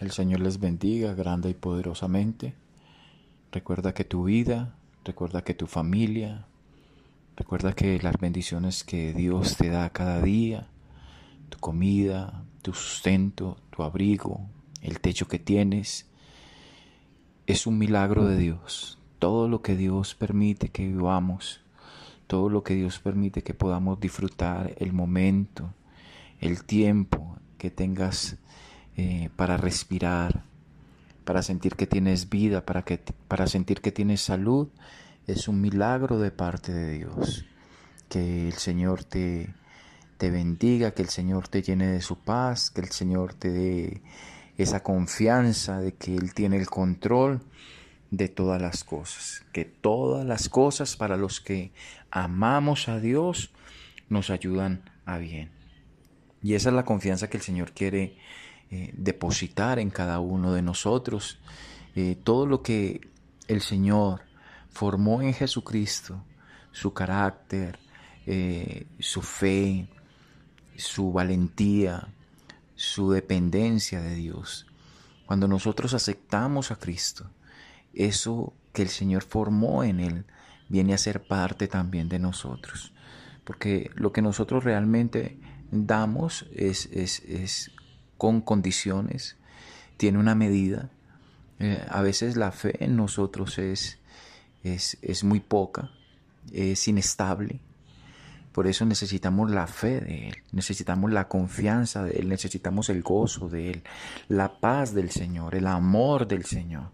El Señor les bendiga grande y poderosamente. Recuerda que tu vida, recuerda que tu familia, recuerda que las bendiciones que Dios te da cada día, tu comida, tu sustento, tu abrigo, el techo que tienes, es un milagro de Dios. Todo lo que Dios permite que vivamos, todo lo que Dios permite que podamos disfrutar el momento, el tiempo que tengas eh, para respirar, para sentir que tienes vida, para, que, para sentir que tienes salud, es un milagro de parte de Dios. Que el Señor te, te bendiga, que el Señor te llene de su paz, que el Señor te dé esa confianza de que Él tiene el control de todas las cosas, que todas las cosas para los que amamos a Dios nos ayudan a bien. Y esa es la confianza que el Señor quiere eh, depositar en cada uno de nosotros eh, todo lo que el Señor formó en Jesucristo, su carácter, eh, su fe, su valentía, su dependencia de Dios. Cuando nosotros aceptamos a Cristo, eso que el Señor formó en Él viene a ser parte también de nosotros. Porque lo que nosotros realmente damos es, es, es con condiciones, tiene una medida. Eh, a veces la fe en nosotros es, es, es muy poca, es inestable. Por eso necesitamos la fe de Él, necesitamos la confianza de Él, necesitamos el gozo de Él, la paz del Señor, el amor del Señor.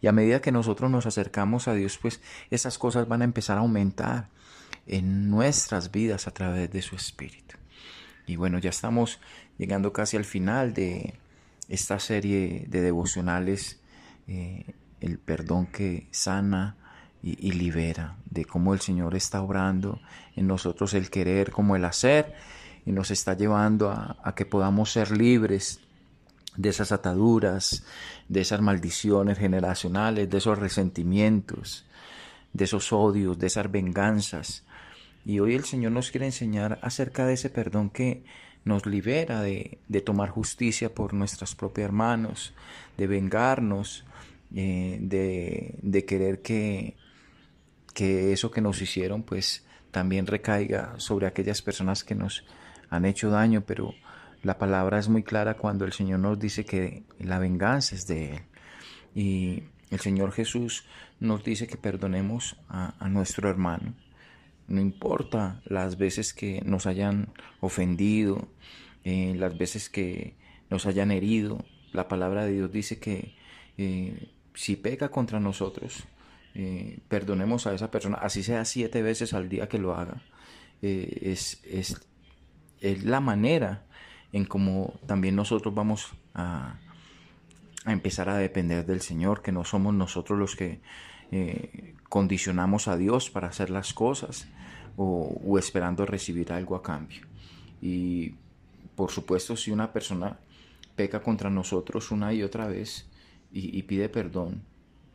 Y a medida que nosotros nos acercamos a Dios, pues esas cosas van a empezar a aumentar en nuestras vidas a través de su Espíritu. Y bueno, ya estamos llegando casi al final de esta serie de devocionales, eh, el perdón que sana y, libera, de cómo el Señor está obrando en nosotros el querer como el hacer y nos está llevando a, a que podamos ser libres de esas ataduras, de esas maldiciones generacionales, de esos resentimientos, de esos odios, de esas venganzas. Y hoy el Señor nos quiere enseñar acerca de ese perdón que nos libera de, tomar justicia por nuestras propias manos, de vengarnos, eh, de, querer que, que eso que nos hicieron pues también recaiga sobre aquellas personas que nos han hecho daño, pero la palabra es muy clara cuando el Señor nos dice que la venganza es de Él. Y el Señor Jesús nos dice que perdonemos a nuestro hermano no importa las veces que nos hayan ofendido, eh, las veces que nos hayan herido, la palabra de Dios dice que eh, si peca contra nosotros, eh, perdonemos a esa persona, así sea siete veces al día que lo haga. Es, es, es, la manera en cómo también nosotros vamos a, a, empezar a depender del Señor, que no somos nosotros los que condicionamos a Dios para hacer las cosas, o, esperando recibir algo a cambio. Y por supuesto, si una persona peca contra nosotros una y otra vez y, pide perdón,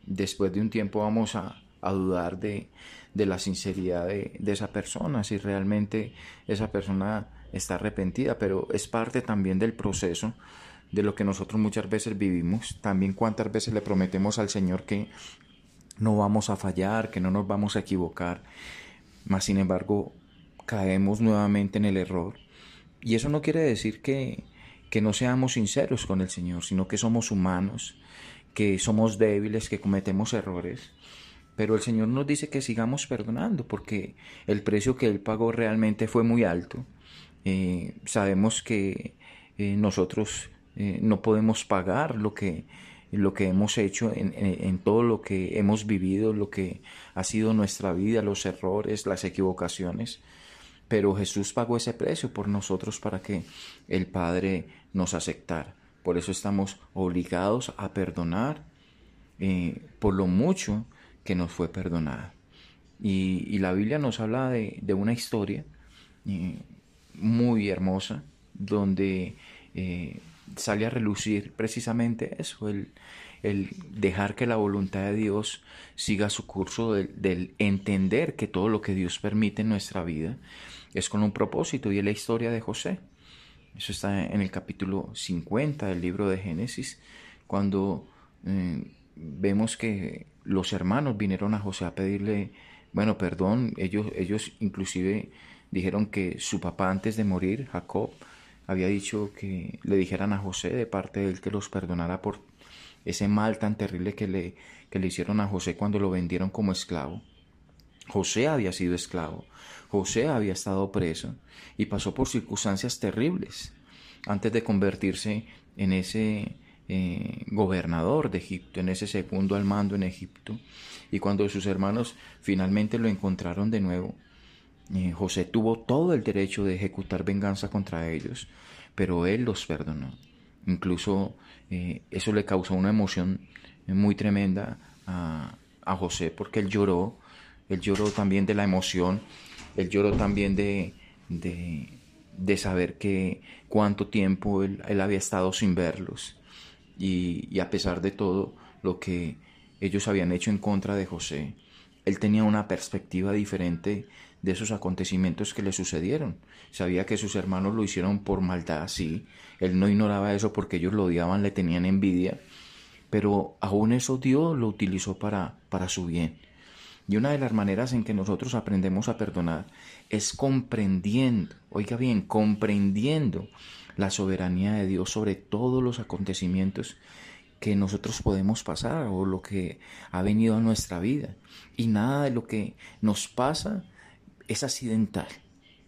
después de un tiempo vamos a, dudar de, la sinceridad de, esa persona, si realmente esa persona está arrepentida, pero es parte también del proceso de lo que nosotros muchas veces vivimos, también cuántas veces le prometemos al Señor que no vamos a fallar, que no nos vamos a equivocar mas sin embargo caemos nuevamente en el error. Y eso no quiere decir que, que no seamos sinceros con el Señor, sino que somos humanos, que somos débiles, que cometemos errores. Pero el Señor nos dice que sigamos perdonando porque el precio que Él pagó realmente fue muy alto. Eh, sabemos que eh, nosotros eh, no podemos pagar lo que lo que hemos hecho, en, todo lo que hemos vivido, lo que ha sido nuestra vida, los errores, las equivocaciones. Pero Jesús pagó ese precio por nosotros para que el Padre nos aceptara. Por eso estamos obligados a perdonar eh, por lo mucho que nos fue perdonada. Y, la Biblia nos habla de, una historia eh, muy hermosa donde eh, sale a relucir precisamente eso, el, dejar que la voluntad de Dios siga su curso, del, entender que todo lo que Dios permite en nuestra vida es con un propósito y es la historia de José. Eso está en el capítulo 50 del libro de Génesis, cuando eh, vemos que los hermanos vinieron a José a pedirle, bueno, perdón, ellos, ellos inclusive dijeron que su papá antes de morir, Jacob, había dicho que le dijeran a José de parte de él que los perdonara por ese mal tan terrible que le, que le hicieron a José cuando lo vendieron como esclavo. José había sido esclavo, José había estado preso y pasó por circunstancias terribles antes de convertirse en ese eh, gobernador de Egipto, en ese segundo al mando en Egipto. Y cuando sus hermanos finalmente lo encontraron de nuevo, José tuvo todo el derecho de ejecutar venganza contra ellos, pero él los perdonó. Incluso eh, eso le causó una emoción muy tremenda a, José porque él lloró, él lloró también de la emoción, él lloró también de, de, saber que cuánto tiempo él, él, había estado sin verlos. Y a pesar de todo lo que ellos habían hecho en contra de José, él tenía una perspectiva diferente de esos acontecimientos que le sucedieron. Sabía que sus hermanos lo hicieron por maldad, sí. Él no ignoraba eso porque ellos lo odiaban, le tenían envidia. Pero aún eso Dios lo utilizó para, para su bien. Y una de las maneras en que nosotros aprendemos a perdonar es comprendiendo, oiga bien, comprendiendo la soberanía de Dios sobre todos los acontecimientos que nosotros podemos pasar o lo que ha venido a nuestra vida. Y nada de lo que nos pasa es accidental.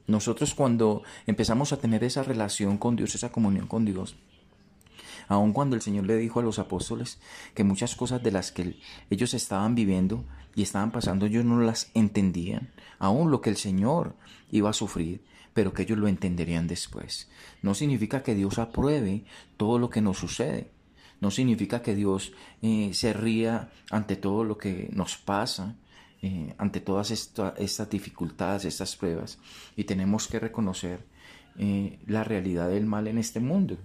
Nosotros cuando empezamos a tener esa relación con Dios, esa comunión con Dios, aun cuando el Señor le dijo a los apóstoles que muchas cosas de las que ellos estaban viviendo y estaban pasando, ellos no las entendían, aun lo que el Señor iba a sufrir, pero que ellos lo entenderían después. No significa que Dios apruebe todo lo que nos sucede, no significa que Dios eh, se ría ante todo lo que nos pasa, eh, ante todas estas dificultades, estas pruebas, y tenemos que reconocer eh, la realidad del mal en este mundo.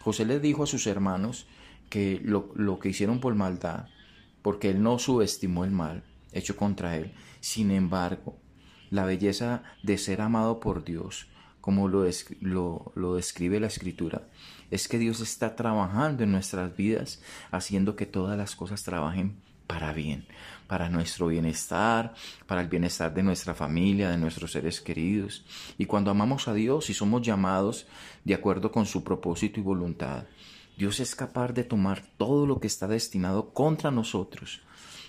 José les dijo a sus hermanos que lo, que hicieron por maldad, porque él no subestimó el mal hecho contra él. Sin embargo, la belleza de ser amado por Dios, como lo, lo, lo, describe la escritura, es que Dios está trabajando en nuestras vidas, haciendo que todas las cosas trabajen para bien, para nuestro bienestar, para el bienestar de nuestra familia, de nuestros seres queridos. Y cuando amamos a Dios y somos llamados de acuerdo con su propósito y voluntad, Dios es capaz de tomar todo lo que está destinado contra nosotros.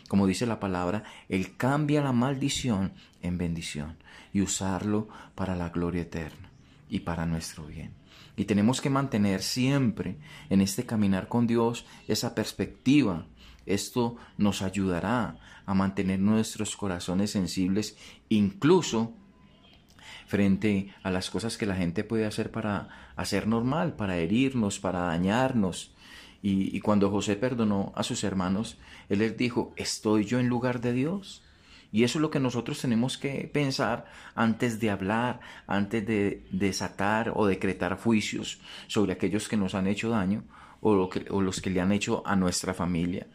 Como dice la palabra, Él cambia la maldición en bendición y usarlo para la gloria eterna y para nuestro bien. Y tenemos que mantener siempre en este caminar con Dios esa perspectiva esto nos ayudará a mantener nuestros corazones sensibles incluso frente a las cosas que la gente puede hacer para hacer normal, para herirnos, para dañarnos. Y, cuando José perdonó a sus hermanos, él les dijo, ¿estoy yo en lugar de Dios? Y eso es lo que nosotros tenemos que pensar antes de hablar, antes de desatar o decretar juicios sobre aquellos que nos han hecho daño, o, los que le han hecho a nuestra familia.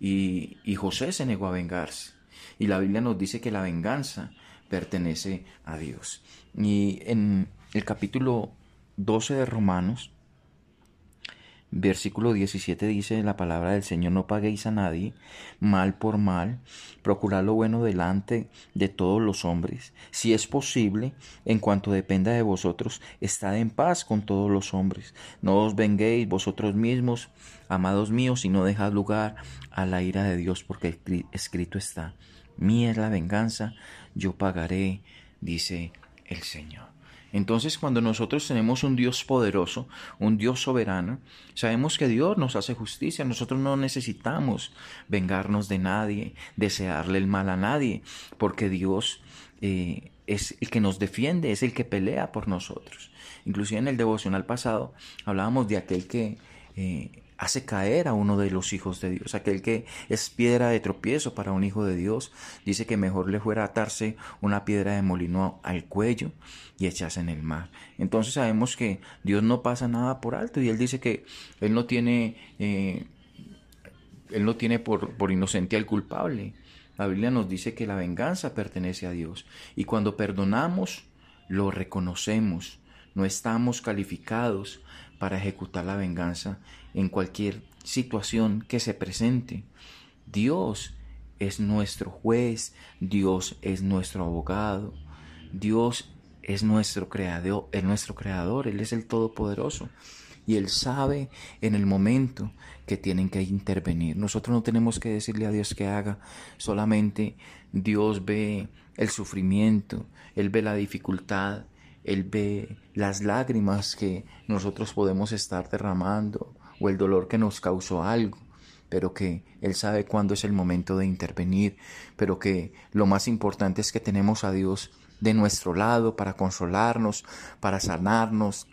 Y, y José se negó a vengarse. Y la Biblia nos dice que la venganza pertenece a Dios. Y en el capítulo 12 de Romanos, Versículo 17 dice la palabra del Señor, no paguéis a nadie mal por mal, procurad lo bueno delante de todos los hombres. Si es posible, en cuanto dependa de vosotros, estad en paz con todos los hombres. No os venguéis vosotros mismos, amados míos, y no dejad lugar a la ira de Dios, porque escrito está, mía es la venganza, yo pagaré, dice el Señor. Entonces cuando nosotros tenemos un Dios poderoso, un Dios soberano, sabemos que Dios nos hace justicia, nosotros no necesitamos vengarnos de nadie, desearle el mal a nadie, porque Dios eh, es el que nos defiende, es el que pelea por nosotros. Inclusive en el devocional pasado hablábamos de aquel que... Eh, hace caer a uno de los hijos de Dios. Aquel que es piedra de tropiezo para un hijo de Dios, dice que mejor le fuera atarse una piedra de molino al cuello y echarse en el mar. Entonces sabemos que Dios no pasa nada por alto y Él dice que Él no tiene, eh, Él no tiene por, por inocente al culpable. La Biblia nos dice que la venganza pertenece a Dios y cuando perdonamos, lo reconocemos no estamos calificados para ejecutar la venganza en cualquier situación que se presente. Dios es nuestro juez, Dios es nuestro abogado, Dios es nuestro creador, es nuestro creador, Él es el Todopoderoso y Él sabe en el momento que tienen que intervenir. Nosotros no tenemos que decirle a Dios que haga, solamente Dios ve el sufrimiento, Él ve la dificultad, Él ve las lágrimas que nosotros podemos estar derramando o el dolor que nos causó algo pero que Él sabe cuándo es el momento de intervenir, pero que lo más importante es que tenemos a Dios de nuestro lado para consolarnos, para sanarnos,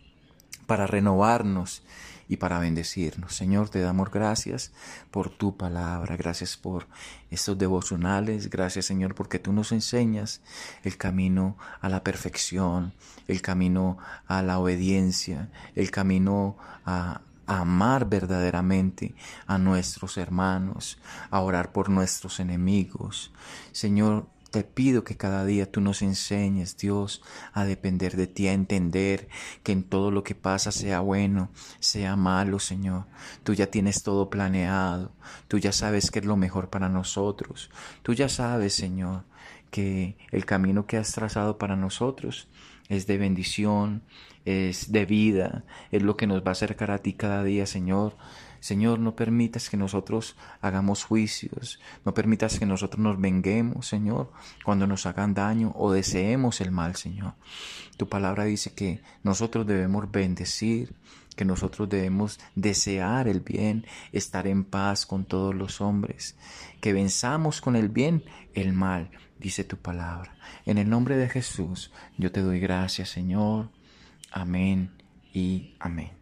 para renovarnos y para bendecirnos. Señor, te damos gracias por tu palabra, gracias por estos devocionales, gracias Señor porque tú nos enseñas el camino a la perfección, el camino a la obediencia, el camino a, amar verdaderamente a nuestros hermanos, a orar por nuestros enemigos. Señor, te pido que cada día tú nos enseñes, Dios, a depender de ti, a entender que en todo lo que pasa, sea bueno, sea malo, Señor. Tú ya tienes todo planeado, tú ya sabes que es lo mejor para nosotros. Tú ya sabes, Señor, que el camino que has trazado para nosotros es de bendición, es de vida, es lo que nos va a acercar a ti cada día, Señor. Señor, no permitas que nosotros hagamos juicios, no permitas que nosotros nos venguemos, Señor, cuando nos hagan daño o deseemos el mal, Señor. Tu palabra dice que nosotros debemos bendecir, que nosotros debemos desear el bien, estar en paz con todos los hombres, que venzamos con el bien el mal, dice tu palabra. En el nombre de Jesús, yo te doy gracias, Señor. Amén y amén.